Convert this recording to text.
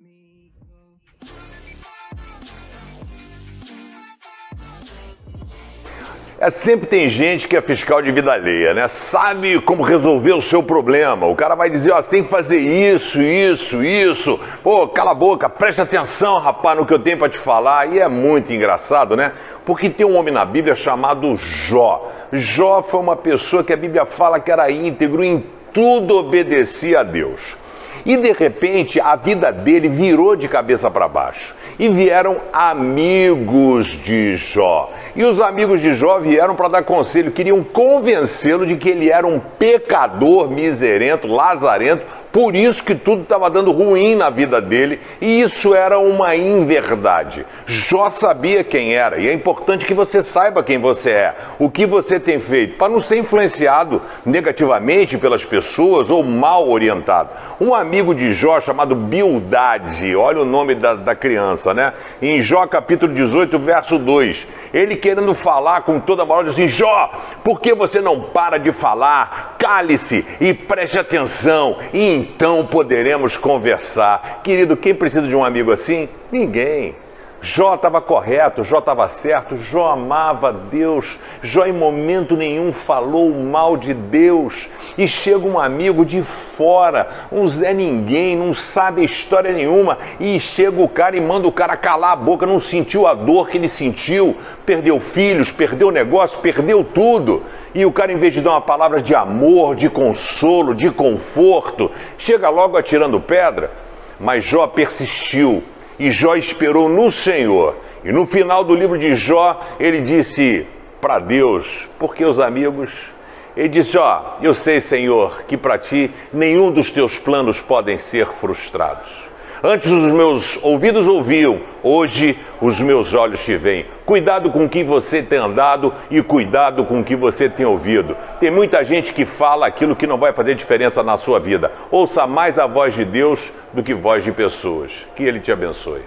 me go. É, sempre tem gente que é fiscal de vida alheia, né? Sabe como resolver o seu problema. O cara vai dizer, ó, você tem que fazer isso, isso, isso. Pô, cala a boca, presta atenção, rapaz, no que eu tenho para te falar. E é muito engraçado, né? Porque tem um homem na Bíblia chamado Jó. Jó foi uma pessoa que a Bíblia fala que era íntegro, em tudo obedecia a Deus. E de repente a vida dele virou de cabeça para baixo e vieram amigos de Jó. E os amigos de Jó vieram para dar conselho, queriam convencê-lo de que ele era um pecador miserento, lazarento, por isso que tudo estava dando ruim na vida dele, e isso era uma inverdade. Jó sabia quem era, e é importante que você saiba quem você é, o que você tem feito, para não ser influenciado negativamente pelas pessoas ou mal orientado. Um amigo de Jó chamado Bildade, olha o nome da, da criança, né? Em Jó capítulo 18, verso 2, ele querendo falar com toda a moral, diz assim: Jó, por que você não para de falar? Cale-se e preste atenção, e então poderemos conversar. Querido, quem precisa de um amigo assim? Ninguém. Jó estava correto, Jó estava certo, Jó amava Deus, Jó em momento nenhum falou mal de Deus. E chega um amigo de fora, um Zé Ninguém, não sabe história nenhuma, e chega o cara e manda o cara calar a boca, não sentiu a dor que ele sentiu, perdeu filhos, perdeu negócio, perdeu tudo. E o cara, em vez de dar uma palavra de amor, de consolo, de conforto, chega logo atirando pedra. Mas Jó persistiu e Jó esperou no Senhor. E no final do livro de Jó, ele disse para Deus, porque os amigos, ele disse: Ó, eu sei, Senhor, que para ti nenhum dos teus planos podem ser frustrados. Antes os meus ouvidos ouviam, hoje os meus olhos te veem. Cuidado com o que você tem andado e cuidado com o que você tem ouvido. Tem muita gente que fala aquilo que não vai fazer diferença na sua vida. Ouça mais a voz de Deus do que voz de pessoas. Que Ele te abençoe.